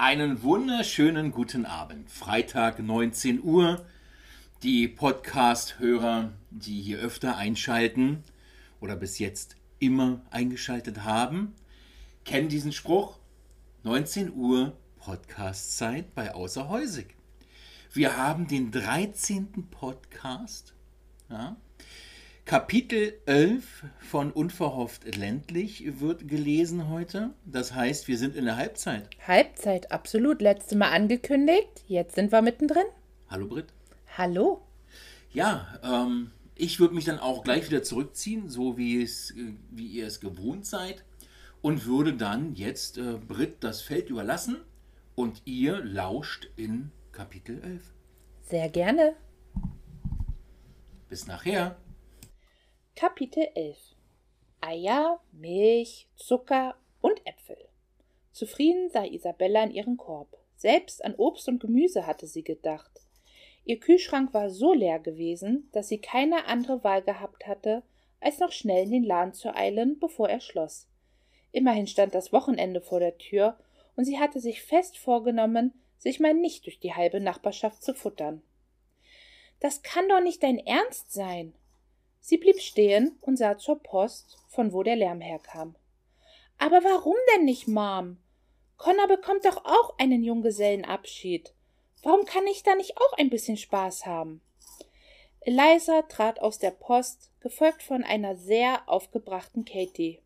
Einen wunderschönen guten Abend. Freitag 19 Uhr. Die Podcast-Hörer, die hier öfter einschalten oder bis jetzt immer eingeschaltet haben, kennen diesen Spruch. 19 Uhr Podcast-Zeit bei Außerhäusig. Wir haben den 13. Podcast. Ja, Kapitel 11 von Unverhofft ländlich wird gelesen heute. Das heißt, wir sind in der Halbzeit. Halbzeit, absolut. Letzte Mal angekündigt. Jetzt sind wir mittendrin. Hallo Britt. Hallo. Ja, ähm, ich würde mich dann auch gleich wieder zurückziehen, so wie, es, wie ihr es gewohnt seid. Und würde dann jetzt äh, Britt das Feld überlassen und ihr lauscht in Kapitel 11. Sehr gerne. Bis nachher. Kapitel 11 Eier, Milch, Zucker und Äpfel. Zufrieden sah Isabella in ihren Korb. Selbst an Obst und Gemüse hatte sie gedacht. Ihr Kühlschrank war so leer gewesen, dass sie keine andere Wahl gehabt hatte, als noch schnell in den Laden zu eilen, bevor er schloss. Immerhin stand das Wochenende vor der Tür, und sie hatte sich fest vorgenommen, sich mal nicht durch die halbe Nachbarschaft zu futtern. Das kann doch nicht dein Ernst sein, Sie blieb stehen und sah zur Post, von wo der Lärm herkam. Aber warum denn nicht, Mom? Connor bekommt doch auch einen Junggesellenabschied. Warum kann ich da nicht auch ein bisschen Spaß haben? Eliza trat aus der Post, gefolgt von einer sehr aufgebrachten Katie.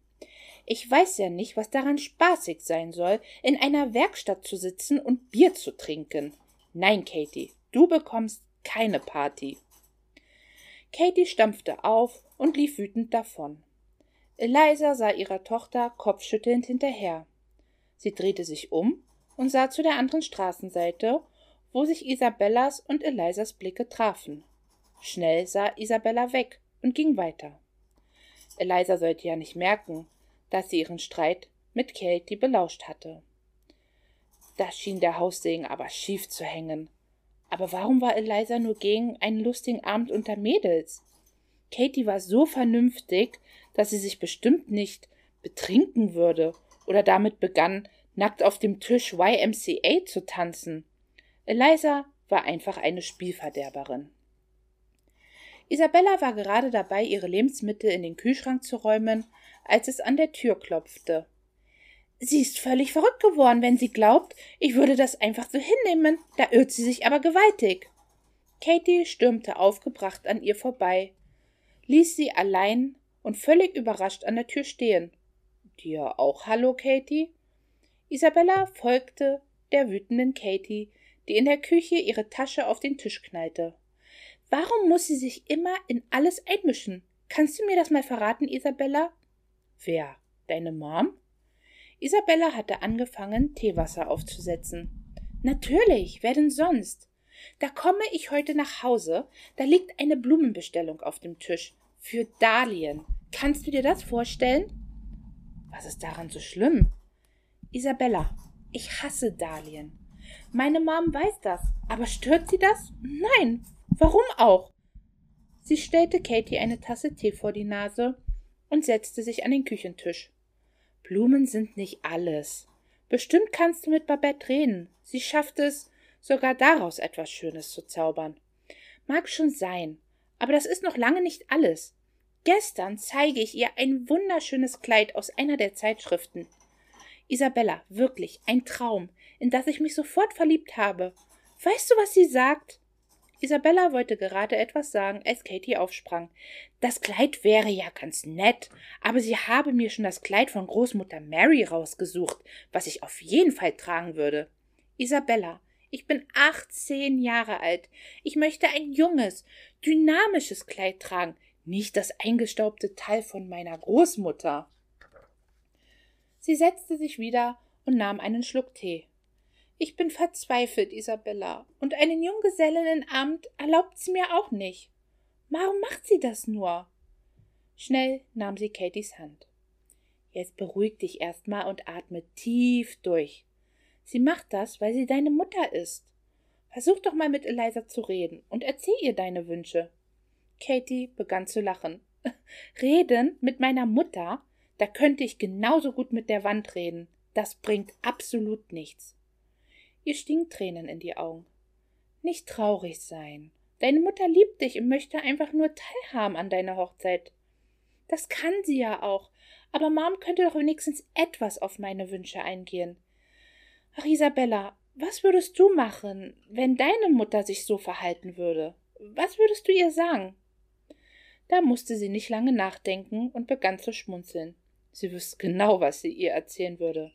Ich weiß ja nicht, was daran spaßig sein soll, in einer Werkstatt zu sitzen und Bier zu trinken. Nein, Katie, du bekommst keine Party. Katie stampfte auf und lief wütend davon. Eliza sah ihrer Tochter kopfschüttelnd hinterher. Sie drehte sich um und sah zu der anderen Straßenseite, wo sich Isabellas und Elisas Blicke trafen. Schnell sah Isabella weg und ging weiter. Eliza sollte ja nicht merken, dass sie ihren Streit mit Katie belauscht hatte. Da schien der Haussegen aber schief zu hängen. Aber warum war Eliza nur gegen einen lustigen Abend unter Mädels? Katie war so vernünftig, dass sie sich bestimmt nicht betrinken würde oder damit begann, nackt auf dem Tisch YMCA zu tanzen. Eliza war einfach eine Spielverderberin. Isabella war gerade dabei, ihre Lebensmittel in den Kühlschrank zu räumen, als es an der Tür klopfte. Sie ist völlig verrückt geworden, wenn sie glaubt, ich würde das einfach so hinnehmen. Da irrt sie sich aber gewaltig. Katie stürmte aufgebracht an ihr vorbei, ließ sie allein und völlig überrascht an der Tür stehen. Dir auch Hallo, Katie? Isabella folgte der wütenden Katie, die in der Küche ihre Tasche auf den Tisch knallte. Warum muss sie sich immer in alles einmischen? Kannst du mir das mal verraten, Isabella? Wer? Deine Mom? Isabella hatte angefangen, Teewasser aufzusetzen. Natürlich, wer denn sonst? Da komme ich heute nach Hause, da liegt eine Blumenbestellung auf dem Tisch. Für Dahlien. Kannst du dir das vorstellen? Was ist daran so schlimm? Isabella, ich hasse Dahlien. Meine Mom weiß das, aber stört sie das? Nein. Warum auch? Sie stellte Katie eine Tasse Tee vor die Nase und setzte sich an den Küchentisch. Blumen sind nicht alles. Bestimmt kannst du mit Babette reden. Sie schafft es, sogar daraus etwas Schönes zu zaubern. Mag schon sein, aber das ist noch lange nicht alles. Gestern zeige ich ihr ein wunderschönes Kleid aus einer der Zeitschriften. Isabella, wirklich ein Traum, in das ich mich sofort verliebt habe. Weißt du, was sie sagt? Isabella wollte gerade etwas sagen, als Katie aufsprang. Das Kleid wäre ja ganz nett, aber sie habe mir schon das Kleid von Großmutter Mary rausgesucht, was ich auf jeden Fall tragen würde. Isabella, ich bin achtzehn Jahre alt. Ich möchte ein junges, dynamisches Kleid tragen, nicht das eingestaubte Teil von meiner Großmutter. Sie setzte sich wieder und nahm einen Schluck Tee. Ich bin verzweifelt, Isabella, und einen Junggesellenamt erlaubt sie mir auch nicht. Warum macht sie das nur? Schnell nahm sie Katies Hand. Jetzt beruhig dich erstmal und atme tief durch. Sie macht das, weil sie deine Mutter ist. Versuch doch mal mit Eliza zu reden und erzähl ihr deine Wünsche. Katie begann zu lachen. Reden mit meiner Mutter? Da könnte ich genauso gut mit der Wand reden. Das bringt absolut nichts. Ihr stiegen Tränen in die Augen. Nicht traurig sein. Deine Mutter liebt dich und möchte einfach nur teilhaben an deiner Hochzeit. Das kann sie ja auch, aber Mom könnte doch wenigstens etwas auf meine Wünsche eingehen. Ach, Isabella, was würdest du machen, wenn deine Mutter sich so verhalten würde? Was würdest du ihr sagen? Da musste sie nicht lange nachdenken und begann zu schmunzeln. Sie wüsste genau, was sie ihr erzählen würde.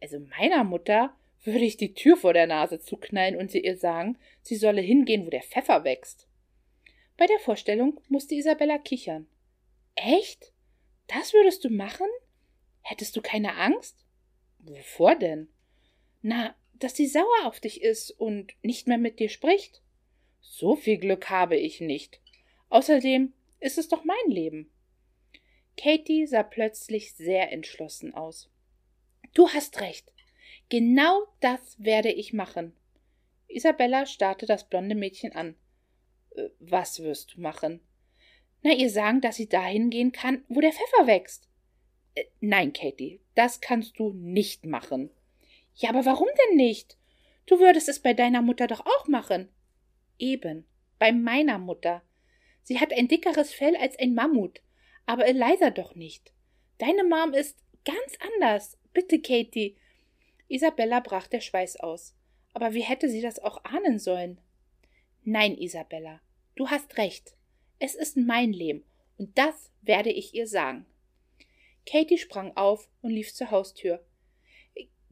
Also meiner Mutter würde ich die Tür vor der Nase zuknallen und sie ihr sagen, sie solle hingehen, wo der Pfeffer wächst. Bei der Vorstellung musste Isabella kichern. Echt? Das würdest du machen? Hättest du keine Angst? Wovor denn? Na, dass sie sauer auf dich ist und nicht mehr mit dir spricht. So viel Glück habe ich nicht. Außerdem ist es doch mein Leben. Katie sah plötzlich sehr entschlossen aus. Du hast recht. Genau das werde ich machen. Isabella starrte das blonde Mädchen an. Äh, was wirst du machen? Na, ihr sagen, dass sie dahin gehen kann, wo der Pfeffer wächst. Äh, nein, Katie, das kannst du nicht machen. Ja, aber warum denn nicht? Du würdest es bei deiner Mutter doch auch machen. Eben, bei meiner Mutter. Sie hat ein dickeres Fell als ein Mammut, aber Eliza doch nicht. Deine Mom ist ganz anders. Bitte, Katie, Isabella brach der Schweiß aus. Aber wie hätte sie das auch ahnen sollen? Nein, Isabella, du hast recht. Es ist mein Leben, und das werde ich ihr sagen. Katie sprang auf und lief zur Haustür.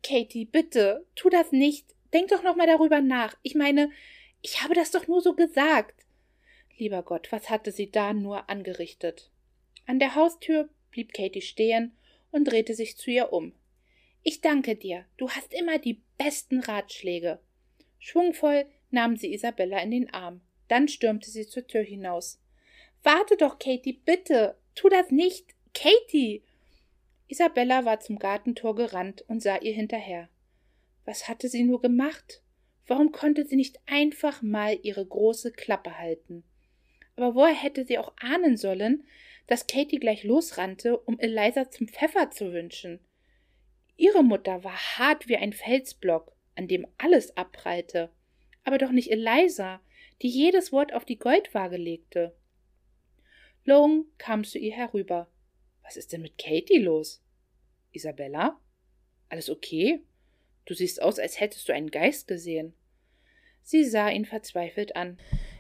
Katie, bitte, tu das nicht. Denk doch noch mal darüber nach. Ich meine, ich habe das doch nur so gesagt. Lieber Gott, was hatte sie da nur angerichtet? An der Haustür blieb Katie stehen und drehte sich zu ihr um. Ich danke dir, du hast immer die besten Ratschläge. Schwungvoll nahm sie Isabella in den Arm. Dann stürmte sie zur Tür hinaus. Warte doch, Katie, bitte. Tu das nicht. Katie. Isabella war zum Gartentor gerannt und sah ihr hinterher. Was hatte sie nur gemacht? Warum konnte sie nicht einfach mal ihre große Klappe halten? Aber woher hätte sie auch ahnen sollen, dass Katie gleich losrannte, um Eliza zum Pfeffer zu wünschen? Ihre Mutter war hart wie ein Felsblock, an dem alles abprallte, aber doch nicht Eliza, die jedes Wort auf die Goldwaage legte. Long kam zu ihr herüber. Was ist denn mit Katie los? Isabella? Alles okay? Du siehst aus, als hättest du einen Geist gesehen. Sie sah ihn verzweifelt an.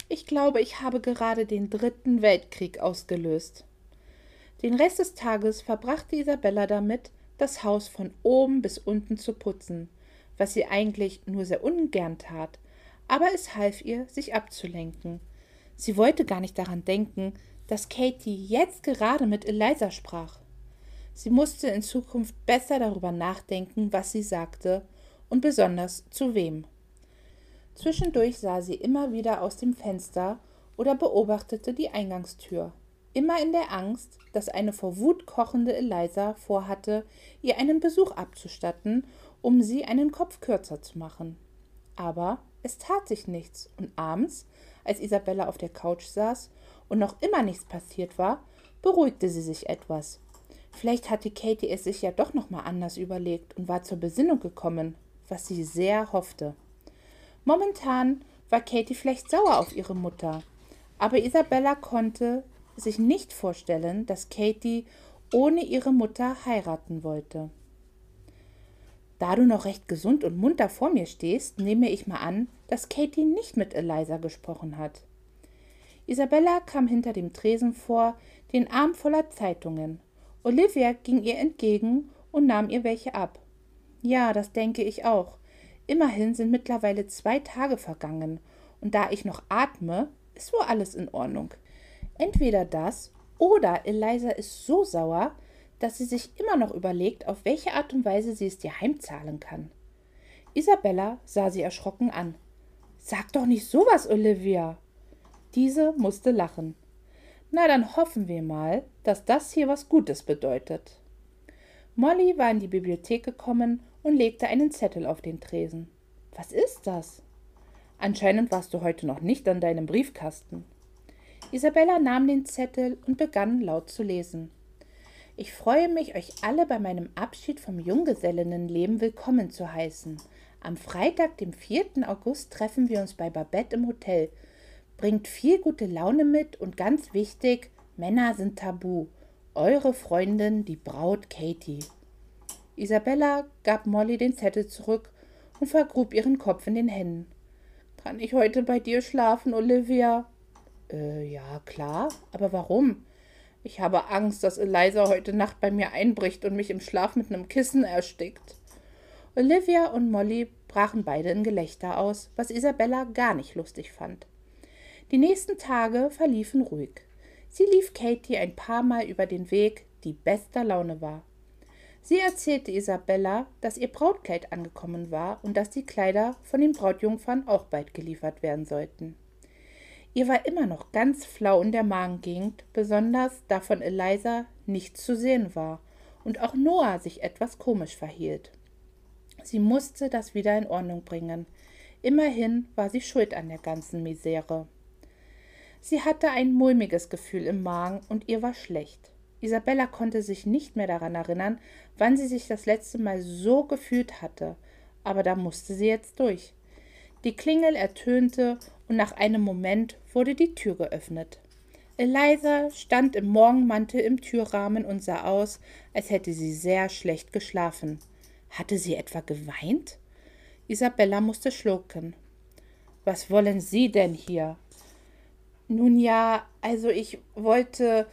Ich glaube, ich habe gerade den dritten Weltkrieg ausgelöst. Den Rest des Tages verbrachte Isabella damit, das Haus von oben bis unten zu putzen, was sie eigentlich nur sehr ungern tat, aber es half ihr, sich abzulenken. Sie wollte gar nicht daran denken, dass Katie jetzt gerade mit Eliza sprach. Sie musste in Zukunft besser darüber nachdenken, was sie sagte und besonders zu wem. Zwischendurch sah sie immer wieder aus dem Fenster oder beobachtete die Eingangstür immer in der Angst, dass eine vor Wut kochende Eliza vorhatte, ihr einen Besuch abzustatten, um sie einen Kopf kürzer zu machen. Aber es tat sich nichts, und abends, als Isabella auf der Couch saß und noch immer nichts passiert war, beruhigte sie sich etwas. Vielleicht hatte Katie es sich ja doch noch mal anders überlegt und war zur Besinnung gekommen, was sie sehr hoffte. Momentan war Katie vielleicht sauer auf ihre Mutter, aber Isabella konnte sich nicht vorstellen, dass Katie ohne ihre Mutter heiraten wollte. Da du noch recht gesund und munter vor mir stehst, nehme ich mal an, dass Katie nicht mit Eliza gesprochen hat. Isabella kam hinter dem Tresen vor, den Arm voller Zeitungen. Olivia ging ihr entgegen und nahm ihr welche ab. Ja, das denke ich auch. Immerhin sind mittlerweile zwei Tage vergangen, und da ich noch atme, ist wohl alles in Ordnung. Entweder das oder Eliza ist so sauer, dass sie sich immer noch überlegt, auf welche Art und Weise sie es dir heimzahlen kann. Isabella sah sie erschrocken an. Sag doch nicht sowas, Olivia. Diese musste lachen. Na, dann hoffen wir mal, dass das hier was Gutes bedeutet. Molly war in die Bibliothek gekommen und legte einen Zettel auf den Tresen. Was ist das? Anscheinend warst du heute noch nicht an deinem Briefkasten. Isabella nahm den Zettel und begann laut zu lesen. Ich freue mich, euch alle bei meinem Abschied vom Junggesellinnenleben willkommen zu heißen. Am Freitag, dem 4. August, treffen wir uns bei Babette im Hotel. Bringt viel gute Laune mit und ganz wichtig, Männer sind tabu. Eure Freundin, die Braut Katie. Isabella gab Molly den Zettel zurück und vergrub ihren Kopf in den Händen. Kann ich heute bei dir schlafen, Olivia? Äh, ja, klar. Aber warum? Ich habe Angst, dass Eliza heute Nacht bei mir einbricht und mich im Schlaf mit einem Kissen erstickt. Olivia und Molly brachen beide in Gelächter aus, was Isabella gar nicht lustig fand. Die nächsten Tage verliefen ruhig. Sie lief Katie ein paar Mal über den Weg, die bester Laune war. Sie erzählte Isabella, dass ihr Brautkleid angekommen war und dass die Kleider von den Brautjungfern auch bald geliefert werden sollten. Ihr war immer noch ganz flau in der Magengegend, besonders da von Eliza nichts zu sehen war und auch Noah sich etwas komisch verhielt. Sie musste das wieder in Ordnung bringen. Immerhin war sie schuld an der ganzen Misere. Sie hatte ein mulmiges Gefühl im Magen und ihr war schlecht. Isabella konnte sich nicht mehr daran erinnern, wann sie sich das letzte Mal so gefühlt hatte, aber da musste sie jetzt durch. Die Klingel ertönte und nach einem Moment wurde die Tür geöffnet. Eliza stand im Morgenmantel im Türrahmen und sah aus, als hätte sie sehr schlecht geschlafen. Hatte sie etwa geweint? Isabella musste schlucken. Was wollen Sie denn hier? Nun ja, also ich wollte.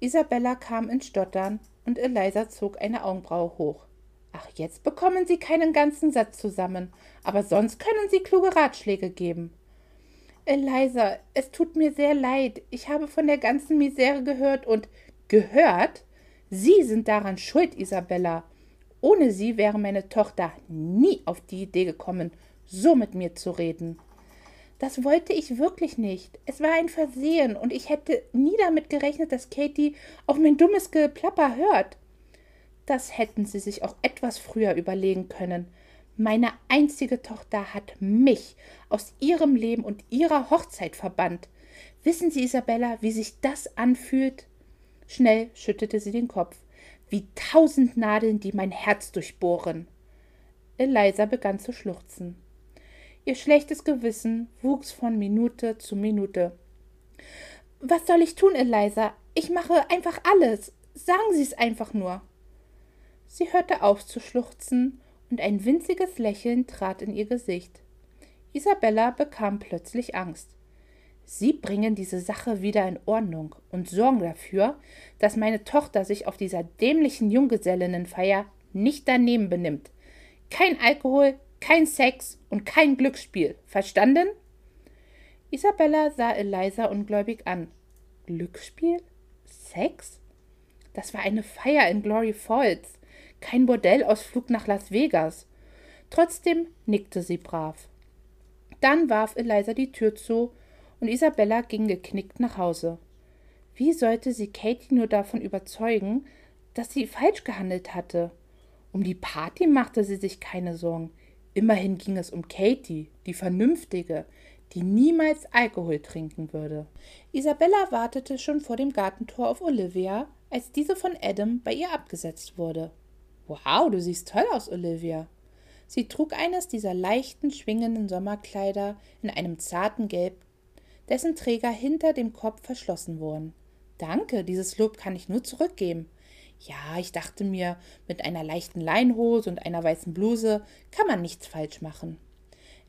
Isabella kam ins Stottern und Eliza zog eine Augenbraue hoch. Ach, jetzt bekommen Sie keinen ganzen Satz zusammen, aber sonst können Sie kluge Ratschläge geben. Eliza, es tut mir sehr leid. Ich habe von der ganzen Misere gehört und gehört? Sie sind daran schuld, Isabella. Ohne sie wäre meine Tochter nie auf die Idee gekommen, so mit mir zu reden. Das wollte ich wirklich nicht. Es war ein Versehen und ich hätte nie damit gerechnet, dass Katie auf mein dummes Geplapper hört. Das hätten sie sich auch etwas früher überlegen können. Meine einzige Tochter hat mich aus ihrem Leben und ihrer Hochzeit verbannt. Wissen Sie, Isabella, wie sich das anfühlt? Schnell schüttete sie den Kopf. Wie tausend Nadeln, die mein Herz durchbohren. Eliza begann zu schluchzen. Ihr schlechtes Gewissen wuchs von Minute zu Minute. Was soll ich tun, Eliza? Ich mache einfach alles. Sagen Sie es einfach nur. Sie hörte auf zu schluchzen und ein winziges Lächeln trat in ihr Gesicht. Isabella bekam plötzlich Angst. Sie bringen diese Sache wieder in Ordnung und sorgen dafür, dass meine Tochter sich auf dieser dämlichen Junggesellinnenfeier nicht daneben benimmt. Kein Alkohol, kein Sex und kein Glücksspiel. Verstanden? Isabella sah Eliza ungläubig an. Glücksspiel? Sex? Das war eine Feier in Glory Falls kein Bordellausflug nach Las Vegas. Trotzdem nickte sie brav. Dann warf Eliza die Tür zu und Isabella ging geknickt nach Hause. Wie sollte sie Katie nur davon überzeugen, dass sie falsch gehandelt hatte? Um die Party machte sie sich keine Sorgen. Immerhin ging es um Katie, die Vernünftige, die niemals Alkohol trinken würde. Isabella wartete schon vor dem Gartentor auf Olivia, als diese von Adam bei ihr abgesetzt wurde. Wow, du siehst toll aus, Olivia. Sie trug eines dieser leichten, schwingenden Sommerkleider in einem zarten Gelb, dessen Träger hinter dem Kopf verschlossen wurden. Danke, dieses Lob kann ich nur zurückgeben. Ja, ich dachte mir, mit einer leichten Leinhose und einer weißen Bluse kann man nichts falsch machen.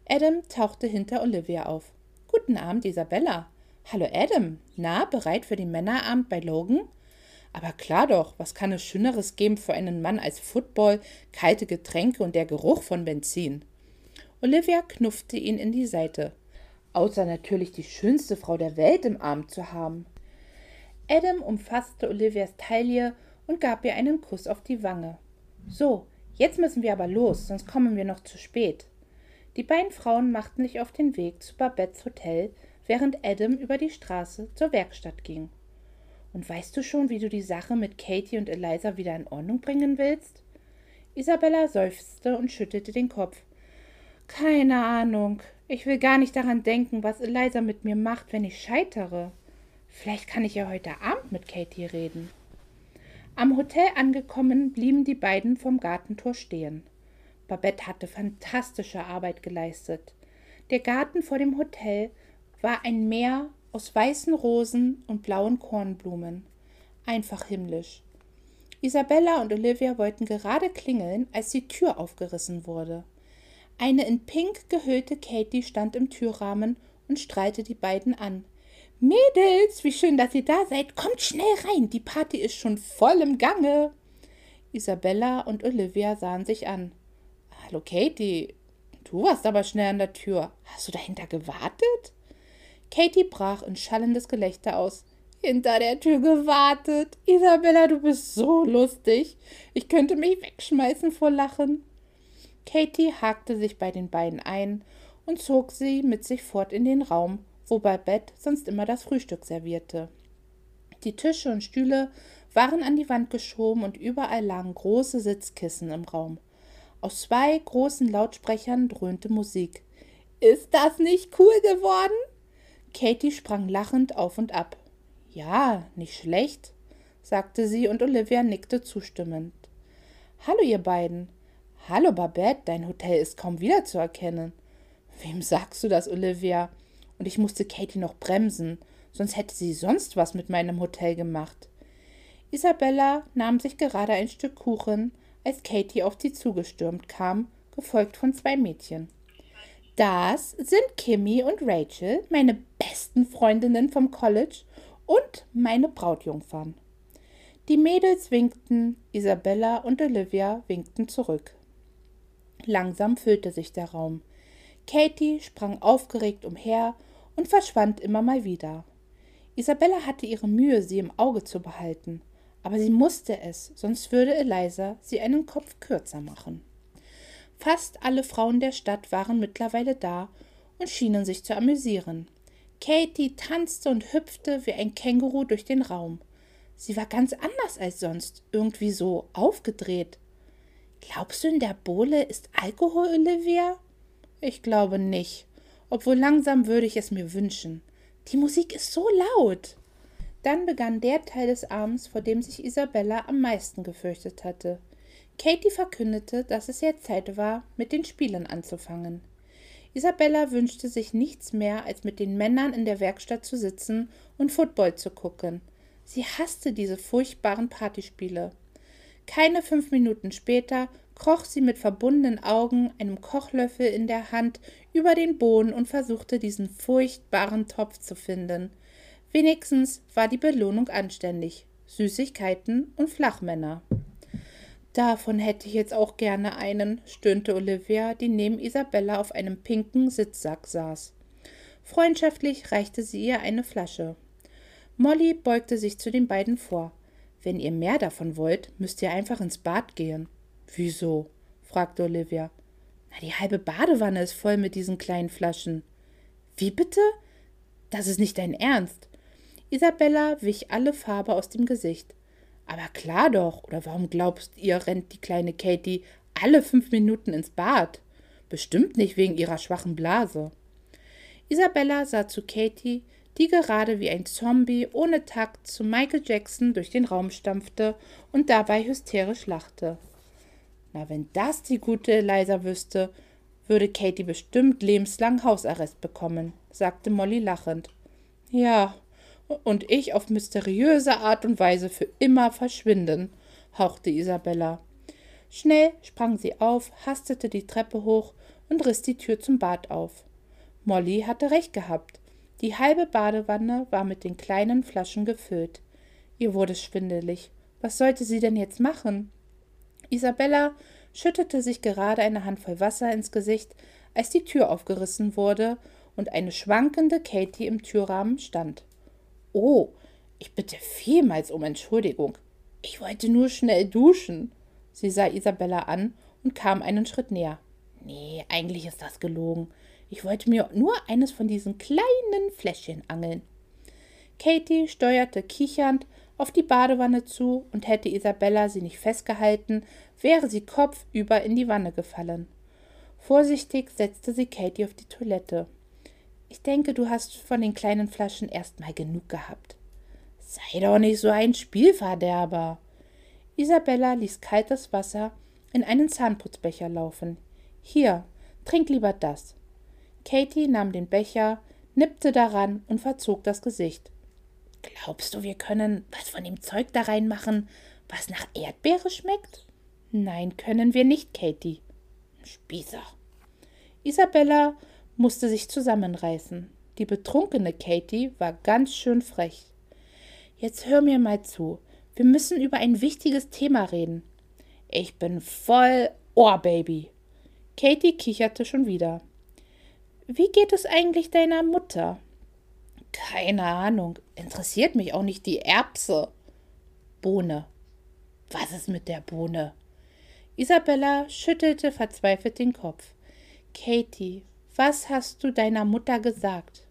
Adam tauchte hinter Olivia auf. Guten Abend, Isabella. Hallo, Adam. Na, bereit für den Männerabend bei Logan? Aber klar doch, was kann es Schöneres geben für einen Mann als Football, kalte Getränke und der Geruch von Benzin? Olivia knuffte ihn in die Seite. Außer natürlich die schönste Frau der Welt im Arm zu haben. Adam umfasste Olivias Taille und gab ihr einen Kuss auf die Wange. So, jetzt müssen wir aber los, sonst kommen wir noch zu spät. Die beiden Frauen machten sich auf den Weg zu Babettes Hotel, während Adam über die Straße zur Werkstatt ging. Und weißt du schon, wie du die Sache mit Katie und Eliza wieder in Ordnung bringen willst? Isabella seufzte und schüttelte den Kopf. Keine Ahnung. Ich will gar nicht daran denken, was Eliza mit mir macht, wenn ich scheitere. Vielleicht kann ich ja heute Abend mit Katie reden. Am Hotel angekommen, blieben die beiden vom Gartentor stehen. Babette hatte fantastische Arbeit geleistet. Der Garten vor dem Hotel war ein Meer aus weißen Rosen und blauen Kornblumen. Einfach himmlisch. Isabella und Olivia wollten gerade klingeln, als die Tür aufgerissen wurde. Eine in Pink gehüllte Katie stand im Türrahmen und strahlte die beiden an. Mädels, wie schön, dass ihr da seid. Kommt schnell rein, die Party ist schon voll im Gange. Isabella und Olivia sahen sich an. Hallo Katie, du warst aber schnell an der Tür. Hast du dahinter gewartet? Katie brach in schallendes Gelächter aus. Hinter der Tür gewartet. Isabella, du bist so lustig. Ich könnte mich wegschmeißen vor Lachen. Katie hakte sich bei den beiden ein und zog sie mit sich fort in den Raum, wo Babette sonst immer das Frühstück servierte. Die Tische und Stühle waren an die Wand geschoben und überall lagen große Sitzkissen im Raum. Aus zwei großen Lautsprechern dröhnte Musik. Ist das nicht cool geworden? Katie sprang lachend auf und ab. Ja, nicht schlecht, sagte sie und Olivia nickte zustimmend. Hallo, ihr beiden. Hallo, Babette, dein Hotel ist kaum wiederzuerkennen. Wem sagst du das, Olivia? Und ich musste Katie noch bremsen, sonst hätte sie sonst was mit meinem Hotel gemacht. Isabella nahm sich gerade ein Stück Kuchen, als Katie auf sie zugestürmt kam, gefolgt von zwei Mädchen. Das sind Kimmy und Rachel, meine besten Freundinnen vom College und meine Brautjungfern. Die Mädels winkten, Isabella und Olivia winkten zurück. Langsam füllte sich der Raum. Katie sprang aufgeregt umher und verschwand immer mal wieder. Isabella hatte ihre Mühe, sie im Auge zu behalten, aber sie musste es, sonst würde Eliza sie einen Kopf kürzer machen. Fast alle Frauen der Stadt waren mittlerweile da und schienen sich zu amüsieren. Katie tanzte und hüpfte wie ein Känguru durch den Raum. Sie war ganz anders als sonst, irgendwie so aufgedreht. Glaubst du, in der Bohle ist Alkohol, Olivia? Ich glaube nicht, obwohl langsam würde ich es mir wünschen. Die Musik ist so laut. Dann begann der Teil des Abends, vor dem sich Isabella am meisten gefürchtet hatte. Katie verkündete, dass es jetzt Zeit war, mit den Spielen anzufangen. Isabella wünschte sich nichts mehr, als mit den Männern in der Werkstatt zu sitzen und Football zu gucken. Sie hasste diese furchtbaren Partyspiele. Keine fünf Minuten später kroch sie mit verbundenen Augen, einem Kochlöffel in der Hand, über den Boden und versuchte diesen furchtbaren Topf zu finden. Wenigstens war die Belohnung anständig. Süßigkeiten und Flachmänner. Davon hätte ich jetzt auch gerne einen, stöhnte Olivia, die neben Isabella auf einem pinken Sitzsack saß. Freundschaftlich reichte sie ihr eine Flasche. Molly beugte sich zu den beiden vor. Wenn ihr mehr davon wollt, müsst ihr einfach ins Bad gehen. Wieso? fragte Olivia. Na, die halbe Badewanne ist voll mit diesen kleinen Flaschen. Wie bitte? Das ist nicht dein Ernst. Isabella wich alle Farbe aus dem Gesicht. Aber klar doch, oder warum glaubst ihr, rennt die kleine Katie alle fünf Minuten ins Bad? Bestimmt nicht wegen ihrer schwachen Blase. Isabella sah zu Katie, die gerade wie ein Zombie ohne Takt zu Michael Jackson durch den Raum stampfte und dabei hysterisch lachte. Na, wenn das die gute Eliza wüsste, würde Katie bestimmt lebenslang Hausarrest bekommen, sagte Molly lachend. Ja, und ich auf mysteriöse Art und Weise für immer verschwinden, hauchte Isabella. Schnell sprang sie auf, hastete die Treppe hoch und riss die Tür zum Bad auf. Molly hatte recht gehabt. Die halbe Badewanne war mit den kleinen Flaschen gefüllt. Ihr wurde schwindelig. Was sollte sie denn jetzt machen? Isabella schüttete sich gerade eine Handvoll Wasser ins Gesicht, als die Tür aufgerissen wurde und eine schwankende Katie im Türrahmen stand. Oh, ich bitte vielmals um Entschuldigung. Ich wollte nur schnell duschen. Sie sah Isabella an und kam einen Schritt näher. Nee, eigentlich ist das gelogen. Ich wollte mir nur eines von diesen kleinen Fläschchen angeln. Katie steuerte kichernd auf die Badewanne zu, und hätte Isabella sie nicht festgehalten, wäre sie kopfüber in die Wanne gefallen. Vorsichtig setzte sie Katie auf die Toilette. Ich denke, du hast von den kleinen Flaschen erst mal genug gehabt. Sei doch nicht so ein Spielverderber. Isabella ließ kaltes Wasser in einen Zahnputzbecher laufen. Hier, trink lieber das. Katie nahm den Becher, nippte daran und verzog das Gesicht. Glaubst du, wir können was von dem Zeug da reinmachen, was nach Erdbeere schmeckt? Nein, können wir nicht, Katie. Spießer. Isabella musste sich zusammenreißen. Die betrunkene Katie war ganz schön frech. Jetzt hör mir mal zu. Wir müssen über ein wichtiges Thema reden. Ich bin voll Ohrbaby. Katie kicherte schon wieder. Wie geht es eigentlich deiner Mutter? Keine Ahnung. Interessiert mich auch nicht die Erbse. Bohne. Was ist mit der Bohne? Isabella schüttelte verzweifelt den Kopf. Katie, was hast du deiner Mutter gesagt?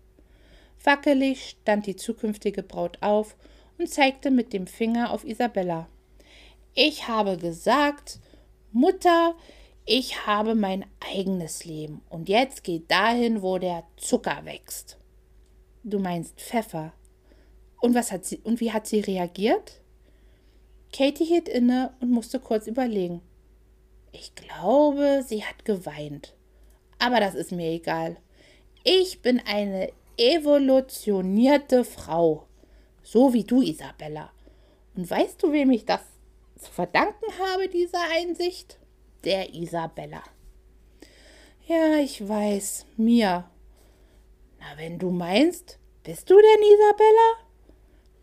Wackelig stand die zukünftige Braut auf und zeigte mit dem Finger auf Isabella. Ich habe gesagt, Mutter, ich habe mein eigenes Leben und jetzt geht dahin, wo der Zucker wächst. Du meinst Pfeffer. Und was hat sie und wie hat sie reagiert? Katie hielt inne und musste kurz überlegen. Ich glaube, sie hat geweint. Aber das ist mir egal. Ich bin eine evolutionierte Frau. So wie du, Isabella. Und weißt du, wem ich das zu verdanken habe, diese Einsicht? Der Isabella. Ja, ich weiß, mir. Na, wenn du meinst, bist du denn Isabella?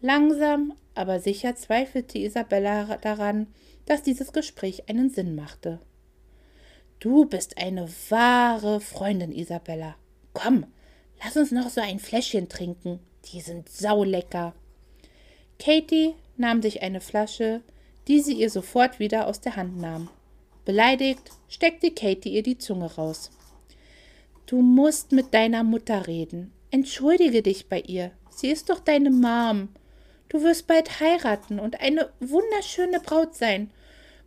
Langsam, aber sicher zweifelte Isabella daran, dass dieses Gespräch einen Sinn machte. Du bist eine wahre Freundin, Isabella. Komm, lass uns noch so ein Fläschchen trinken. Die sind saulecker. Katie nahm sich eine Flasche, die sie ihr sofort wieder aus der Hand nahm. Beleidigt steckte Katie ihr die Zunge raus. Du musst mit deiner Mutter reden. Entschuldige dich bei ihr. Sie ist doch deine Mom. Du wirst bald heiraten und eine wunderschöne Braut sein.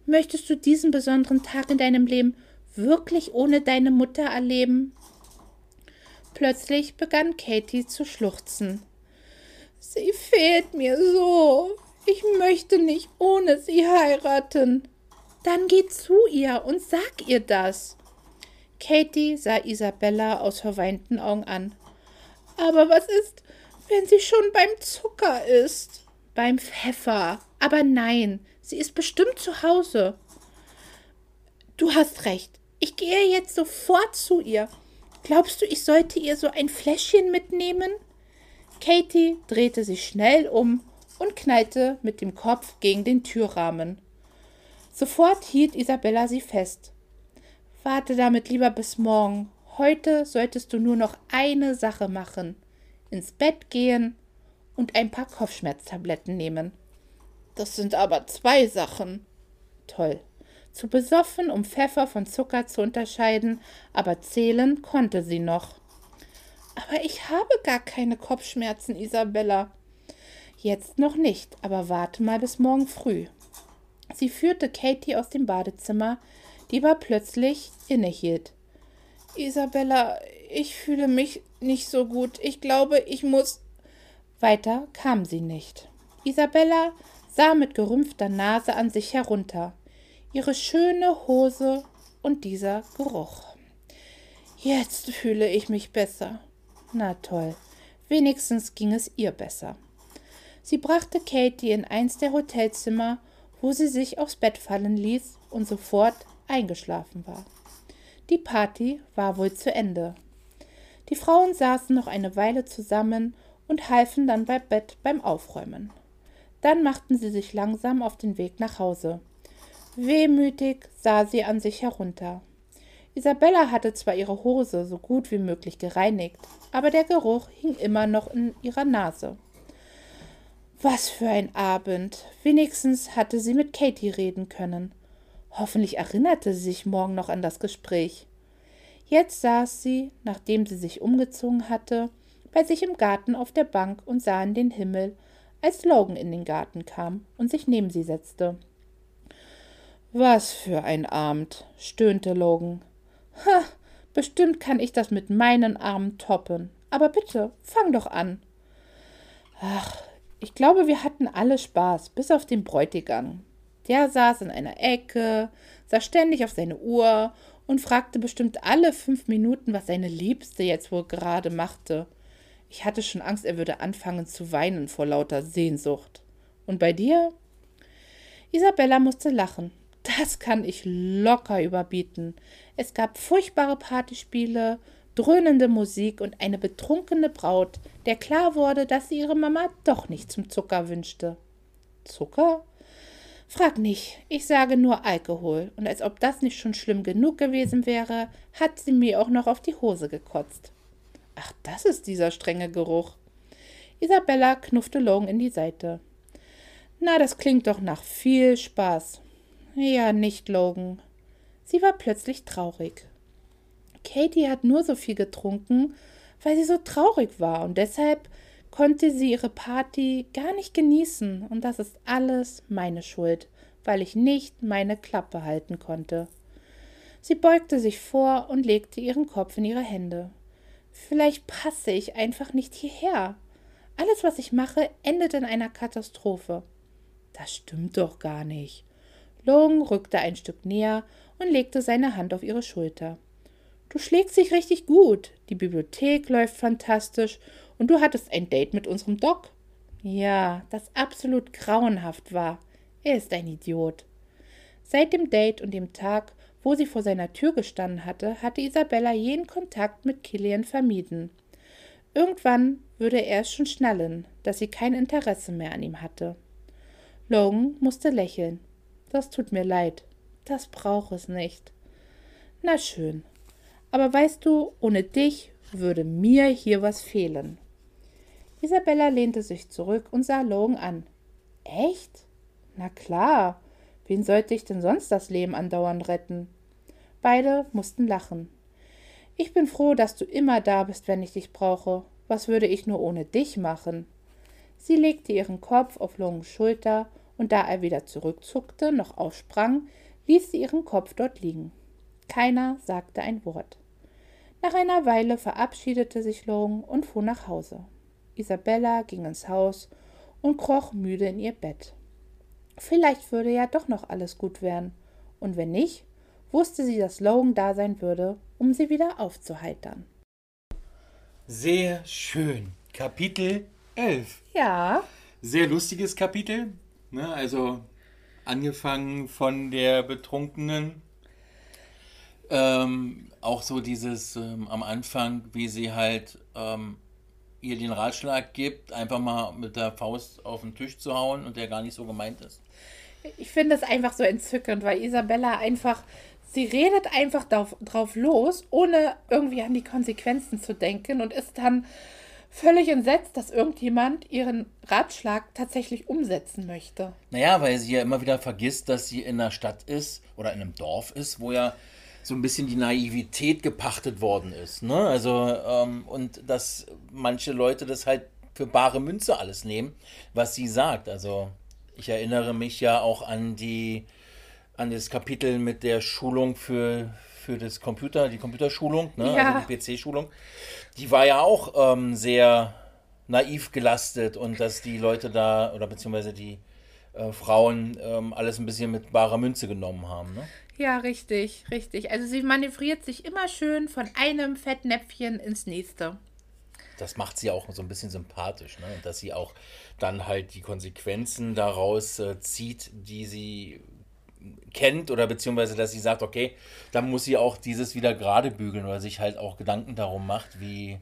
Möchtest du diesen besonderen Tag in deinem Leben wirklich ohne deine Mutter erleben? Plötzlich begann Katie zu schluchzen. Sie fehlt mir so. Ich möchte nicht ohne sie heiraten. Dann geh zu ihr und sag ihr das. Katie sah Isabella aus verweinten Augen an. Aber was ist, wenn sie schon beim Zucker ist? Beim Pfeffer. Aber nein, sie ist bestimmt zu Hause. Du hast recht. Ich gehe jetzt sofort zu ihr. Glaubst du, ich sollte ihr so ein Fläschchen mitnehmen? Katie drehte sich schnell um und knallte mit dem Kopf gegen den Türrahmen. Sofort hielt Isabella sie fest. Warte damit lieber bis morgen. Heute solltest du nur noch eine Sache machen. Ins Bett gehen und ein paar Kopfschmerztabletten nehmen. Das sind aber zwei Sachen. Toll. Zu besoffen, um Pfeffer von Zucker zu unterscheiden, aber zählen konnte sie noch. Aber ich habe gar keine Kopfschmerzen, Isabella. Jetzt noch nicht, aber warte mal bis morgen früh. Sie führte Katie aus dem Badezimmer, die aber plötzlich innehielt. Isabella, ich fühle mich nicht so gut. Ich glaube, ich muss. Weiter kam sie nicht. Isabella sah mit gerümpfter Nase an sich herunter. Ihre schöne Hose und dieser Geruch. Jetzt fühle ich mich besser. Na toll, wenigstens ging es ihr besser. Sie brachte Katie in eins der Hotelzimmer, wo sie sich aufs Bett fallen ließ und sofort eingeschlafen war. Die Party war wohl zu Ende. Die Frauen saßen noch eine Weile zusammen und halfen dann beim Bett beim Aufräumen. Dann machten sie sich langsam auf den Weg nach Hause. Wehmütig sah sie an sich herunter. Isabella hatte zwar ihre Hose so gut wie möglich gereinigt, aber der Geruch hing immer noch in ihrer Nase. Was für ein Abend. Wenigstens hatte sie mit Katie reden können. Hoffentlich erinnerte sie sich morgen noch an das Gespräch. Jetzt saß sie, nachdem sie sich umgezogen hatte, bei sich im Garten auf der Bank und sah in den Himmel, als Logan in den Garten kam und sich neben sie setzte. Was für ein Abend, stöhnte Logan. Ha, bestimmt kann ich das mit meinen Armen toppen. Aber bitte, fang doch an. Ach, ich glaube, wir hatten alle Spaß, bis auf den Bräutigam. Der saß in einer Ecke, sah ständig auf seine Uhr und fragte bestimmt alle fünf Minuten, was seine Liebste jetzt wohl gerade machte. Ich hatte schon Angst, er würde anfangen zu weinen vor lauter Sehnsucht. Und bei dir? Isabella musste lachen. Das kann ich locker überbieten. Es gab furchtbare Partyspiele, dröhnende Musik und eine betrunkene Braut, der klar wurde, dass sie ihre Mama doch nicht zum Zucker wünschte. Zucker? Frag nicht, ich sage nur Alkohol, und als ob das nicht schon schlimm genug gewesen wäre, hat sie mir auch noch auf die Hose gekotzt. Ach, das ist dieser strenge Geruch. Isabella knuffte Logan in die Seite. Na, das klingt doch nach viel Spaß. Ja, nicht, Logan. Sie war plötzlich traurig. Katie hat nur so viel getrunken, weil sie so traurig war und deshalb konnte sie ihre Party gar nicht genießen und das ist alles meine Schuld, weil ich nicht meine Klappe halten konnte. Sie beugte sich vor und legte ihren Kopf in ihre Hände. Vielleicht passe ich einfach nicht hierher. Alles, was ich mache, endet in einer Katastrophe. Das stimmt doch gar nicht. Long rückte ein Stück näher und legte seine Hand auf ihre Schulter. Du schlägst dich richtig gut. Die Bibliothek läuft fantastisch und du hattest ein Date mit unserem Doc. Ja, das absolut grauenhaft war. Er ist ein Idiot. Seit dem Date und dem Tag, wo sie vor seiner Tür gestanden hatte, hatte Isabella jeden Kontakt mit Killian vermieden. Irgendwann würde er es schon schnallen, dass sie kein Interesse mehr an ihm hatte. Logan musste lächeln. Das tut mir leid. Das braucht es nicht. Na schön. Aber weißt du, ohne dich würde mir hier was fehlen. Isabella lehnte sich zurück und sah Logan an. Echt? Na klar. Wen sollte ich denn sonst das Leben andauernd retten? Beide mussten lachen. Ich bin froh, dass du immer da bist, wenn ich dich brauche. Was würde ich nur ohne dich machen? Sie legte ihren Kopf auf Longens Schulter, und da er wieder zurückzuckte, noch aufsprang, ließ sie ihren Kopf dort liegen. Keiner sagte ein Wort. Nach einer Weile verabschiedete sich Long und fuhr nach Hause. Isabella ging ins Haus und kroch müde in ihr Bett. Vielleicht würde ja doch noch alles gut werden, und wenn nicht, wusste sie, dass Logan da sein würde, um sie wieder aufzuheitern. Sehr schön. Kapitel 11. Ja. Sehr lustiges Kapitel. Ne? Also angefangen von der Betrunkenen ähm, auch so dieses ähm, am Anfang, wie sie halt ähm, ihr den Ratschlag gibt, einfach mal mit der Faust auf den Tisch zu hauen und der gar nicht so gemeint ist. Ich finde es einfach so entzückend, weil Isabella einfach, sie redet einfach drauf, drauf los, ohne irgendwie an die Konsequenzen zu denken und ist dann völlig entsetzt, dass irgendjemand ihren Ratschlag tatsächlich umsetzen möchte. Naja, weil sie ja immer wieder vergisst, dass sie in einer Stadt ist oder in einem Dorf ist, wo ja so ein bisschen die Naivität gepachtet worden ist. Ne? Also, ähm, und dass manche Leute das halt für bare Münze alles nehmen, was sie sagt. Also, ich erinnere mich ja auch an die, an das Kapitel mit der Schulung für, für das Computer, die Computerschulung, ne? Ja. also die PC-Schulung. Die war ja auch ähm, sehr naiv gelastet und dass die Leute da, oder beziehungsweise die äh, Frauen ähm, alles ein bisschen mit barer Münze genommen haben. Ne? Ja, richtig, richtig. Also sie manövriert sich immer schön von einem Fettnäpfchen ins nächste. Das macht sie auch so ein bisschen sympathisch, ne? Dass sie auch dann halt die Konsequenzen daraus äh, zieht, die sie kennt oder beziehungsweise, dass sie sagt, okay, dann muss sie auch dieses wieder gerade bügeln oder sich halt auch Gedanken darum macht, wie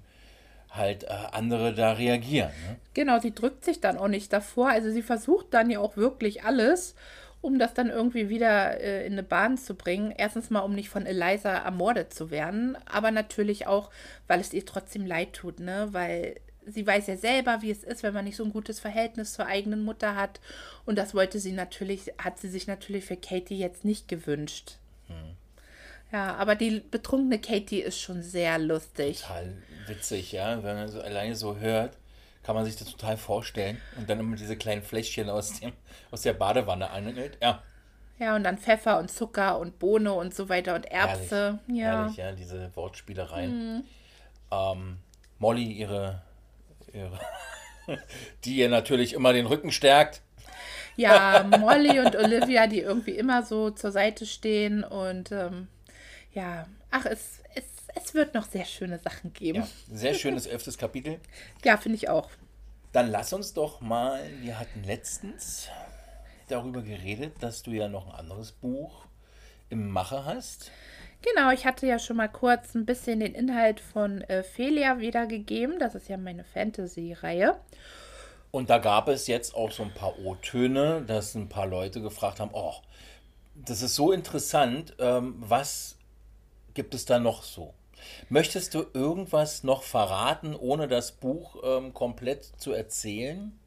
halt äh, andere da reagieren. Ne? Genau, sie drückt sich dann auch nicht davor. Also sie versucht dann ja auch wirklich alles, um das dann irgendwie wieder äh, in eine Bahn zu bringen. Erstens mal, um nicht von Eliza ermordet zu werden, aber natürlich auch, weil es ihr trotzdem leid tut, ne? Weil sie weiß ja selber, wie es ist, wenn man nicht so ein gutes Verhältnis zur eigenen Mutter hat. Und das wollte sie natürlich, hat sie sich natürlich für Katie jetzt nicht gewünscht. Ja, aber die betrunkene Katie ist schon sehr lustig. Total witzig, ja. Wenn man so alleine so hört, kann man sich das total vorstellen. Und dann immer diese kleinen Fläschchen aus, dem, aus der Badewanne anhält. Ja, Ja, und dann Pfeffer und Zucker und Bohne und so weiter und Erbse. Herrlich, ja. herrlich, ja, diese Wortspielereien. Ähm, Molly, ihre, ihre die ihr natürlich immer den Rücken stärkt. Ja, Molly und Olivia, die irgendwie immer so zur Seite stehen und ähm, ja, ach, es, es, es wird noch sehr schöne Sachen geben. Ja, sehr schönes elftes Kapitel. Ja, finde ich auch. Dann lass uns doch mal, wir hatten letztens darüber geredet, dass du ja noch ein anderes Buch im Mache hast. Genau, ich hatte ja schon mal kurz ein bisschen den Inhalt von äh, Felia wiedergegeben. Das ist ja meine Fantasy-Reihe. Und da gab es jetzt auch so ein paar O-Töne, dass ein paar Leute gefragt haben, oh, das ist so interessant, ähm, was gibt es da noch so? Möchtest du irgendwas noch verraten, ohne das Buch ähm, komplett zu erzählen?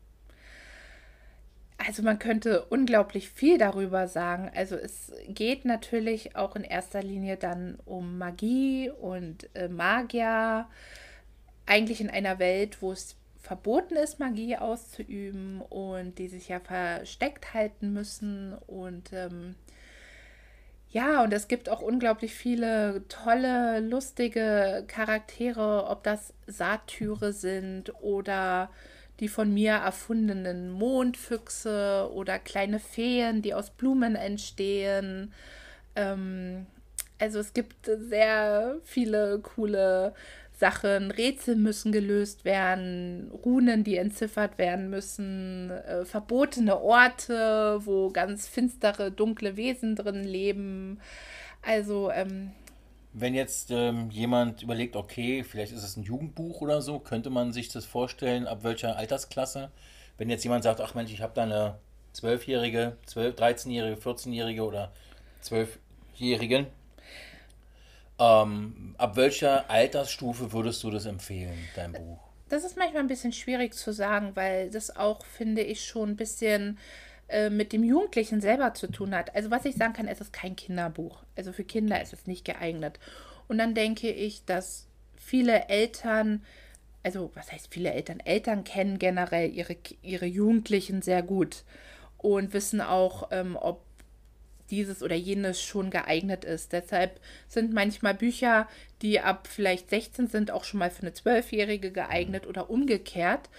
Also man könnte unglaublich viel darüber sagen. Also es geht natürlich auch in erster Linie dann um Magie und äh, Magier. Eigentlich in einer Welt, wo es verboten ist, Magie auszuüben und die sich ja versteckt halten müssen. Und ähm, ja, und es gibt auch unglaublich viele tolle, lustige Charaktere, ob das Satyre sind oder die von mir erfundenen Mondfüchse oder kleine Feen, die aus Blumen entstehen. Ähm, also es gibt sehr viele coole Sachen. Rätsel müssen gelöst werden, Runen, die entziffert werden müssen, äh, verbotene Orte, wo ganz finstere, dunkle Wesen drin leben. Also ähm, wenn jetzt ähm, jemand überlegt, okay, vielleicht ist es ein Jugendbuch oder so, könnte man sich das vorstellen, ab welcher Altersklasse? Wenn jetzt jemand sagt, ach Mensch, ich habe da eine 12-jährige, 12, 13-jährige, 14-jährige oder 12-jährige, ähm, ab welcher Altersstufe würdest du das empfehlen, dein Buch? Das ist manchmal ein bisschen schwierig zu sagen, weil das auch, finde ich, schon ein bisschen äh, mit dem Jugendlichen selber zu tun hat. Also was ich sagen kann, es ist kein Kinderbuch. Also für Kinder ist es nicht geeignet. Und dann denke ich, dass viele Eltern, also was heißt viele Eltern? Eltern kennen generell ihre, ihre Jugendlichen sehr gut und wissen auch, ähm, ob dieses oder jenes schon geeignet ist. Deshalb sind manchmal Bücher, die ab vielleicht 16 sind, auch schon mal für eine Zwölfjährige geeignet oder umgekehrt.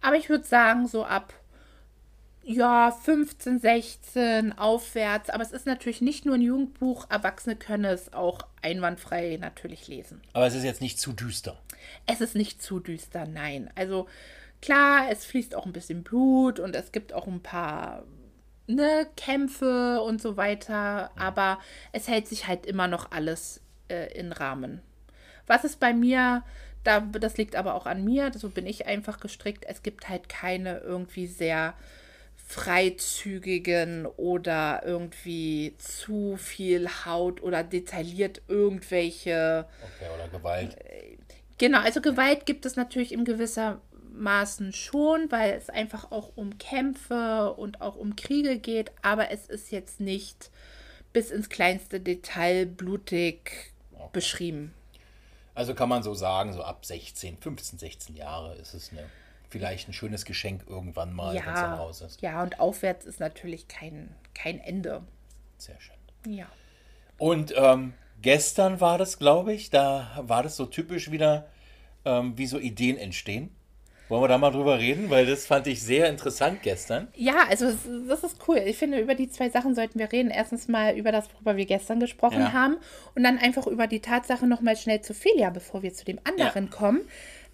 Aber ich würde sagen, so ab ja, 15, 16 aufwärts. Aber es ist natürlich nicht nur ein Jugendbuch. Erwachsene können es auch einwandfrei natürlich lesen. Aber es ist jetzt nicht zu düster. Es ist nicht zu düster, nein. Also klar, es fließt auch ein bisschen Blut und es gibt auch ein paar ne, Kämpfe und so weiter. Aber es hält sich halt immer noch alles äh, in Rahmen. Was ist bei mir da, das liegt aber auch an mir, so bin ich einfach gestrickt. Es gibt halt keine irgendwie sehr freizügigen oder irgendwie zu viel Haut oder detailliert irgendwelche. Okay, oder Gewalt. Genau, also Gewalt gibt es natürlich in gewisser Maßen schon, weil es einfach auch um Kämpfe und auch um Kriege geht, aber es ist jetzt nicht bis ins kleinste Detail blutig okay. beschrieben. Also kann man so sagen, so ab 16, 15, 16 Jahre ist es eine vielleicht ein schönes Geschenk irgendwann mal, ja, wenn es dann raus ist. Ja, und aufwärts ist natürlich kein, kein Ende. Sehr schön. Ja. Und ähm, gestern war das, glaube ich, da war das so typisch wieder, ähm, wie so Ideen entstehen. Wollen wir da mal drüber reden? Weil das fand ich sehr interessant gestern. Ja, also das ist cool. Ich finde, über die zwei Sachen sollten wir reden. Erstens mal über das, worüber wir gestern gesprochen ja. haben. Und dann einfach über die Tatsache nochmal schnell zu Felia, bevor wir zu dem anderen ja. kommen.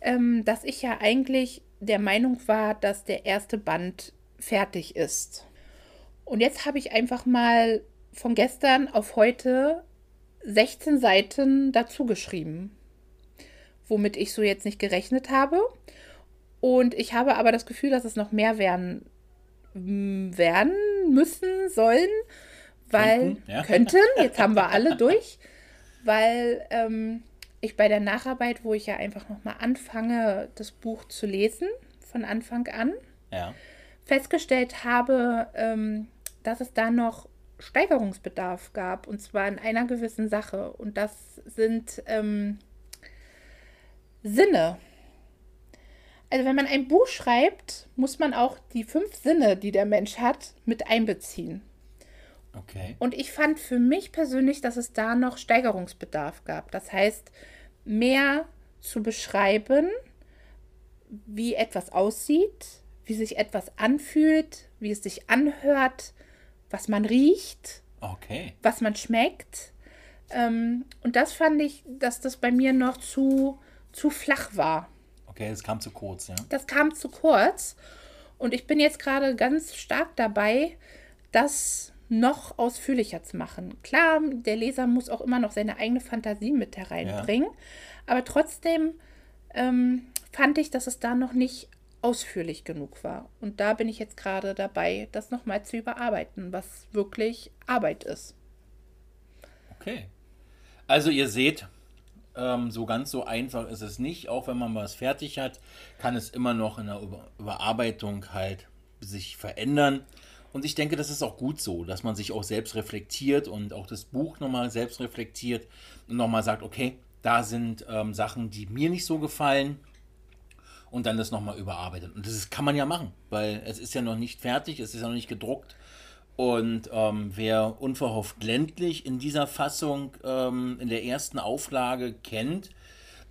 Ähm, dass ich ja eigentlich der Meinung war, dass der erste Band fertig ist. Und jetzt habe ich einfach mal von gestern auf heute 16 Seiten dazu geschrieben, womit ich so jetzt nicht gerechnet habe. Und ich habe aber das Gefühl, dass es noch mehr werden, werden müssen, sollen, weil könnten, ja. könnten jetzt haben wir alle durch, weil ähm, ich bei der Nacharbeit, wo ich ja einfach nochmal anfange, das Buch zu lesen, von Anfang an, ja. festgestellt habe, ähm, dass es da noch Steigerungsbedarf gab, und zwar in einer gewissen Sache. Und das sind ähm, Sinne. Also wenn man ein Buch schreibt, muss man auch die fünf Sinne, die der Mensch hat, mit einbeziehen. Okay. Und ich fand für mich persönlich, dass es da noch Steigerungsbedarf gab. Das heißt, mehr zu beschreiben, wie etwas aussieht, wie sich etwas anfühlt, wie es sich anhört, was man riecht, Okay. was man schmeckt. Ähm, und das fand ich, dass das bei mir noch zu, zu flach war. Okay, es kam zu kurz, ja. Das kam zu kurz. Und ich bin jetzt gerade ganz stark dabei, das noch ausführlicher zu machen. Klar, der Leser muss auch immer noch seine eigene Fantasie mit hereinbringen. Aber trotzdem ähm, fand ich, dass es da noch nicht ausführlich genug war. Und da bin ich jetzt gerade dabei, das nochmal zu überarbeiten, was wirklich Arbeit ist. Okay. Also ihr seht, ähm, so ganz so einfach ist es nicht. Auch wenn man was fertig hat, kann es immer noch in der Über Überarbeitung halt sich verändern. Und ich denke, das ist auch gut so, dass man sich auch selbst reflektiert und auch das Buch nochmal selbst reflektiert und nochmal sagt, okay, da sind ähm, Sachen, die mir nicht so gefallen und dann das nochmal überarbeitet. Und das kann man ja machen, weil es ist ja noch nicht fertig, es ist ja noch nicht gedruckt. Und ähm, wer unverhofft ländlich in dieser Fassung ähm, in der ersten Auflage kennt,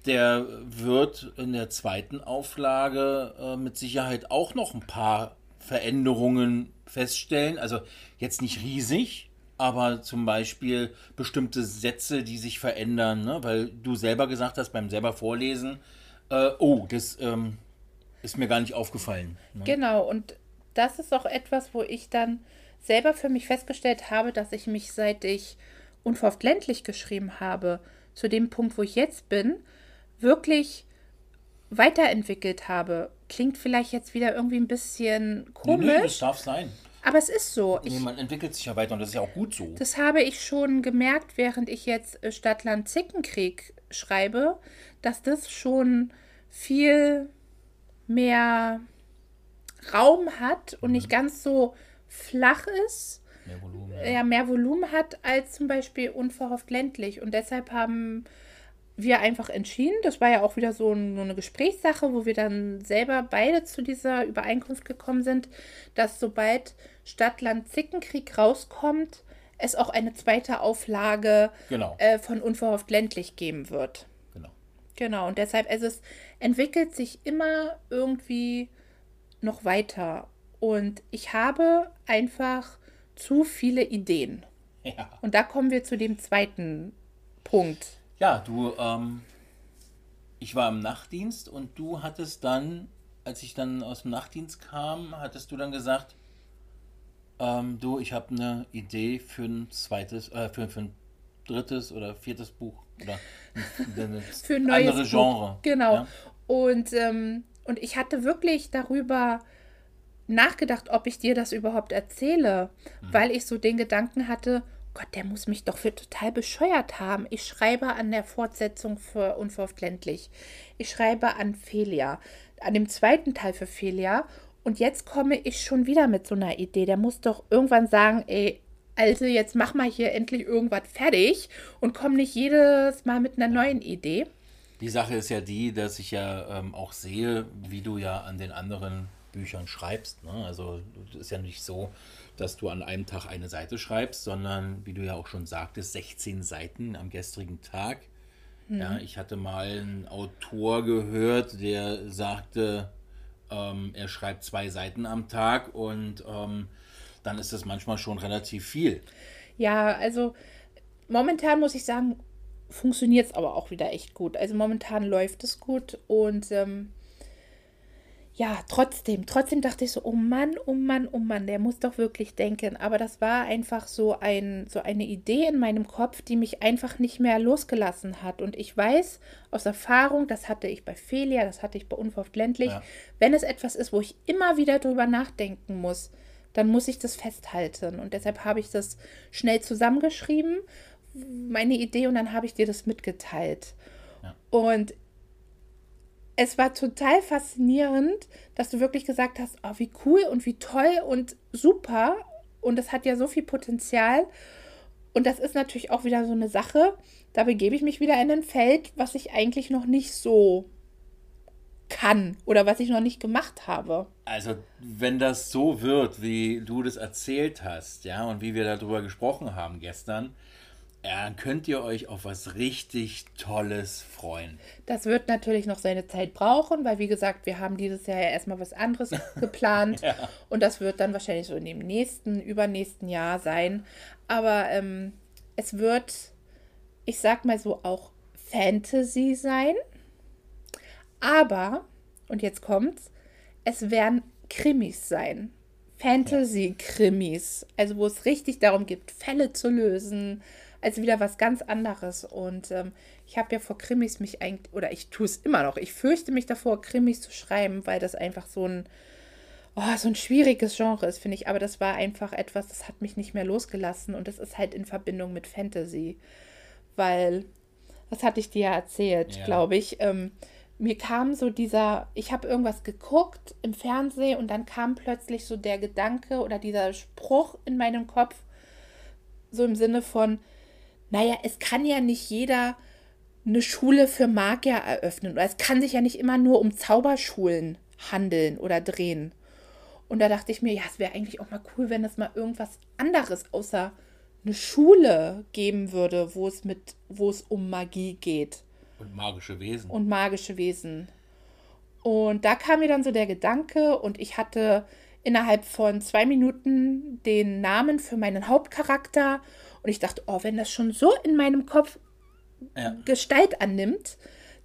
der wird in der zweiten Auflage äh, mit Sicherheit auch noch ein paar Veränderungen feststellen. Also jetzt nicht riesig, aber zum Beispiel bestimmte Sätze, die sich verändern, ne? weil du selber gesagt hast beim selber Vorlesen, äh, oh, das ähm, ist mir gar nicht aufgefallen. Ne? Genau, und das ist auch etwas, wo ich dann selber für mich festgestellt habe, dass ich mich, seit ich unverhofft ländlich geschrieben habe, zu dem Punkt, wo ich jetzt bin, wirklich weiterentwickelt habe. Klingt vielleicht jetzt wieder irgendwie ein bisschen Nee, komisch, nee, das darf sein. aber es ist so. Ich, Nee, man entwickelt sich ja weiter und das ist ja auch gut so. das habe ich schon gemerkt, während ich jetzt äh, Stadtland Zickenkrieg schreibe, dass das schon viel mehr Raum hat und nicht ganz so flach ist, Mehr Volumen. ja, mehr Volumen hat als zum Beispiel unverhofft ländlich. Und deshalb haben wir einfach entschieden, das war ja auch wieder so, ein, so eine Gesprächssache, wo wir dann selber beide zu dieser Übereinkunft gekommen sind, dass sobald Stadtland Zickenkrieg rauskommt, es auch eine zweite Auflage Genau, äh, von unverhofft ländlich geben wird. genau. Genau, und deshalb, also es entwickelt sich immer irgendwie noch weiter. Und ich habe einfach zu viele Ideen. Ja. Und da kommen wir zu dem zweiten Punkt. Ja, du, ähm, ich war im Nachtdienst und du hattest dann, als ich dann aus dem Nachtdienst kam, hattest du dann gesagt, ähm, du, ich habe eine Idee für ein zweites, äh, für, für ein drittes oder viertes Buch oder ein, Für ein neues andere Buch. Genre. Genau. Ja? Und, ähm, und ich hatte wirklich darüber nachgedacht, ob ich dir das überhaupt erzähle, Mhm. weil ich so den Gedanken hatte, Gott, der muss mich doch für total bescheuert haben. Ich schreibe an der Fortsetzung für Unverhofft ländlich. Ich schreibe an Felia, an dem zweiten Teil für Felia. Und jetzt komme ich schon wieder mit so einer Idee. Der muss doch irgendwann sagen, ey, also jetzt mach mal hier endlich irgendwas fertig und komm nicht jedes Mal mit einer neuen Idee. Die Sache ist ja die, dass ich ja ähm, auch sehe, wie du ja an den anderen Büchern schreibst. Ne? Also es ist ja nicht so, dass du an einem Tag eine Seite schreibst, sondern wie du ja auch schon sagtest, 16 Seiten am gestrigen Tag. Ja, ich hatte mal einen Autor gehört, der sagte, ähm, er schreibt zwei Seiten am Tag und ähm, dann ist das manchmal schon relativ viel. Ja, also momentan muss ich sagen, funktioniert es aber auch wieder echt gut. Also momentan läuft es gut und ähm, ja, trotzdem, trotzdem dachte ich so, oh Mann, oh Mann, oh Mann, der muss doch wirklich denken. Aber das war einfach so ein, so eine Idee in meinem Kopf, die mich einfach nicht mehr losgelassen hat. Und ich weiß aus Erfahrung, das hatte ich bei Felia, das hatte ich bei Unverhofft ländlich, Ja. wenn es etwas ist, wo ich immer wieder drüber nachdenken muss, dann muss ich das festhalten. Und deshalb habe ich das schnell zusammengeschrieben, meine Idee, und dann habe ich dir das mitgeteilt. Ja. Und es war total faszinierend, dass du wirklich gesagt hast, oh, wie cool und wie toll und super. Und das hat ja so viel Potenzial. Und das ist natürlich auch wieder so eine Sache, da begebe ich mich wieder in ein Feld, was ich eigentlich noch nicht so kann oder was ich noch nicht gemacht habe. Also, wenn das so wird, wie du das erzählt hast, ja, und wie wir darüber gesprochen haben gestern, dann könnt ihr euch auf was richtig Tolles freuen. Das wird natürlich noch seine Zeit brauchen, weil wie gesagt, wir haben dieses Jahr ja erstmal was anderes geplant. ja. Und das wird dann wahrscheinlich so in dem nächsten, übernächsten Jahr sein. Aber ähm, es wird, ich sag mal so, auch Fantasy sein. Aber, und jetzt kommt's, es werden Krimis sein. Fantasy-Krimis. Also wo es richtig darum geht, Fälle zu lösen. Also wieder was ganz anderes. Und ähm, ich habe ja vor Krimis mich eigentlich, oder ich tue es immer noch, ich fürchte mich davor, Krimis zu schreiben, weil das einfach so ein, oh, so ein schwieriges Genre ist, finde ich. Aber das war einfach etwas, das hat mich nicht mehr losgelassen. Und das ist halt in Verbindung mit Fantasy. Weil, das hatte ich dir ja erzählt, ja. glaube ich. Ähm, mir kam so dieser, ich habe irgendwas geguckt im Fernsehen und dann kam plötzlich so der Gedanke oder dieser Spruch in meinem Kopf, so im Sinne von, naja, es kann ja nicht jeder eine Schule für Magier eröffnen oder es kann sich ja nicht immer nur um Zauberschulen handeln oder drehen. Und da dachte ich mir, ja, es wäre eigentlich auch mal cool, wenn es mal irgendwas anderes außer eine Schule geben würde, wo es mit, wo es um Magie geht. Und magische Wesen. Und magische Wesen. Und da kam mir dann so der Gedanke und ich hatte innerhalb von zwei Minuten den Namen für meinen Hauptcharakter und ich dachte, oh, wenn das schon so in meinem Kopf ja. Gestalt annimmt,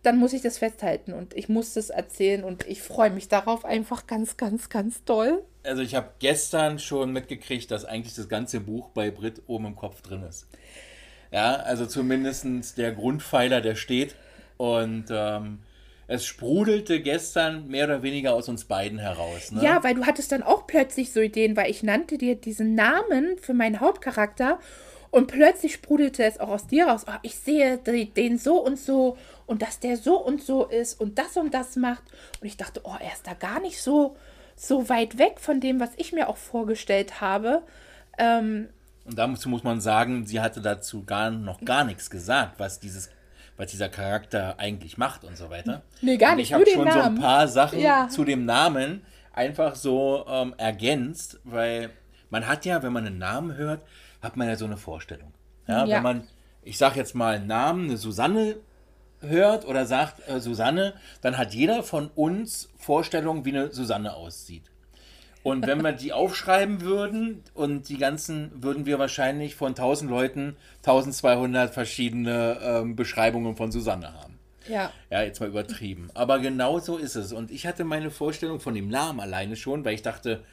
dann muss ich das festhalten und ich muss das erzählen und ich freue mich darauf einfach ganz, ganz, ganz doll. Also ich habe gestern schon mitgekriegt, dass eigentlich das ganze Buch bei Brit oben im Kopf drin ist. Ja, also zumindest der Grundpfeiler, der steht. Und ähm, es sprudelte gestern mehr oder weniger aus uns beiden heraus. Ne? Ja, weil du hattest dann auch plötzlich so Ideen, weil ich nannte dir diesen Namen für meinen Hauptcharakter und plötzlich sprudelte es auch aus dir raus. Oh, ich sehe den so und so und dass der so und so ist und das und das macht. Und ich dachte, oh, er ist da gar nicht so, so weit weg von dem, was ich mir auch vorgestellt habe. Ähm, und dazu muss man sagen, sie hatte dazu gar noch gar nichts gesagt, was dieses was dieser Charakter eigentlich macht und so weiter. Nee, gar nicht. Und ich habe schon Namen. so ein paar Sachen ja. zu dem Namen einfach so ähm, ergänzt, weil man hat ja, wenn man einen Namen hört, hat man ja so eine Vorstellung. Ja, ja. wenn man, ich sage jetzt mal einen Namen, eine Susanne hört oder sagt äh, Susanne, dann hat jeder von uns Vorstellungen, wie eine Susanne aussieht. Und wenn wir die aufschreiben würden und die ganzen, würden wir wahrscheinlich von 1000 Leuten 1200 verschiedene ähm, Beschreibungen von Susanne haben. Ja. Ja, jetzt mal übertrieben. Aber genau so ist es. Und ich hatte meine Vorstellung von dem Namen alleine schon, weil ich dachte,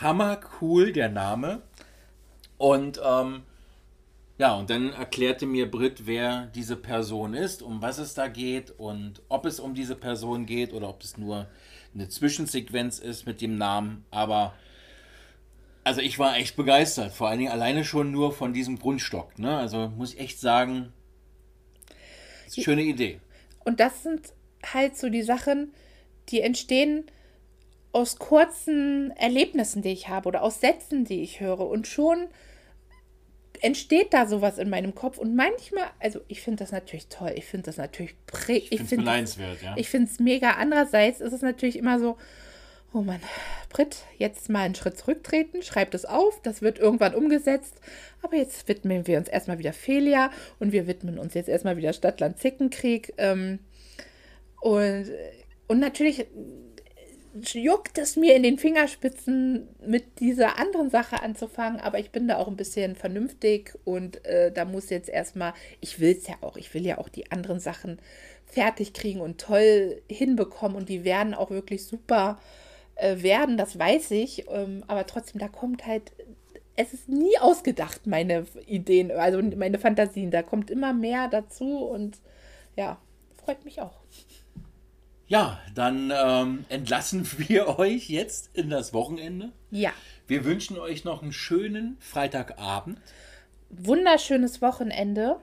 hammer cool der Name. Und ähm, ja, und dann erklärte mir Brit, wer diese Person ist, um was es da geht und ob es um diese Person geht oder ob es nur eine Zwischensequenz ist mit dem Namen, aber also ich war echt begeistert, vor allen Dingen alleine schon nur von diesem Grundstock. Ne? Also muss ich echt sagen, schöne Idee. Und das sind halt so die Sachen, die entstehen aus kurzen Erlebnissen, die ich habe oder aus Sätzen, die ich höre. Und schon entsteht da sowas in meinem Kopf und manchmal, also ich finde das natürlich toll, ich finde das natürlich prä ich finde es ja. Ich finde es mega. Andererseits ist es natürlich immer so, oh Mann, Britt, jetzt mal einen Schritt zurücktreten, schreibt es auf, das wird irgendwann umgesetzt, aber jetzt widmen wir uns erstmal wieder Felia und wir widmen uns jetzt erstmal wieder Stadtland-Zickenkrieg ähm, und, und natürlich juckt es mir in den Fingerspitzen, mit dieser anderen Sache anzufangen, aber ich bin da auch ein bisschen vernünftig und äh, da muss jetzt erstmal, ich will es ja auch, ich will ja auch die anderen Sachen fertig kriegen und toll hinbekommen und die werden auch wirklich super äh, werden, das weiß ich, ähm, aber trotzdem, da kommt halt, es ist nie ausgedacht, meine Ideen, also meine Fantasien, da kommt immer mehr dazu und ja, freut mich auch. Ja, dann ähm, entlassen wir euch jetzt in das Wochenende. Ja. Wir wünschen euch noch einen schönen Freitagabend. Wunderschönes Wochenende.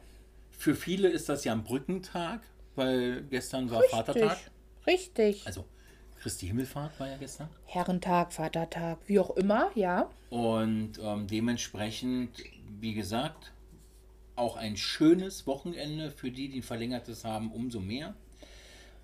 Für viele ist das ja ein Brückentag, weil gestern war Richtig. Vatertag. Richtig. Also Christi Himmelfahrt war ja gestern. Herrentag, Vatertag, wie auch immer, ja. Und ähm, dementsprechend, wie gesagt, auch ein schönes Wochenende für die, die verlängertes haben, umso mehr.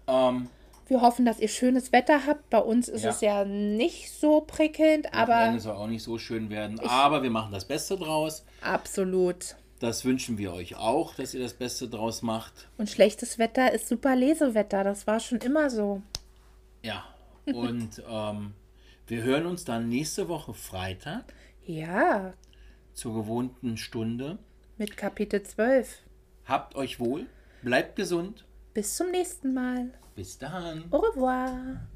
Ähm, wir hoffen, dass ihr schönes Wetter habt. Bei uns ist ja. es ja nicht so prickelnd, aber. Es soll auch nicht so schön werden, aber wir machen das Beste draus. Absolut. Das wünschen wir euch auch, dass ihr das Beste draus macht. Und schlechtes Wetter ist super Lesewetter. Das war schon immer so. Ja, und ähm, wir hören uns dann nächste Woche Freitag Ja, zur gewohnten Stunde. mit Kapitel 12. Habt euch wohl, bleibt gesund. Bis zum nächsten Mal. Bis dann. Au revoir.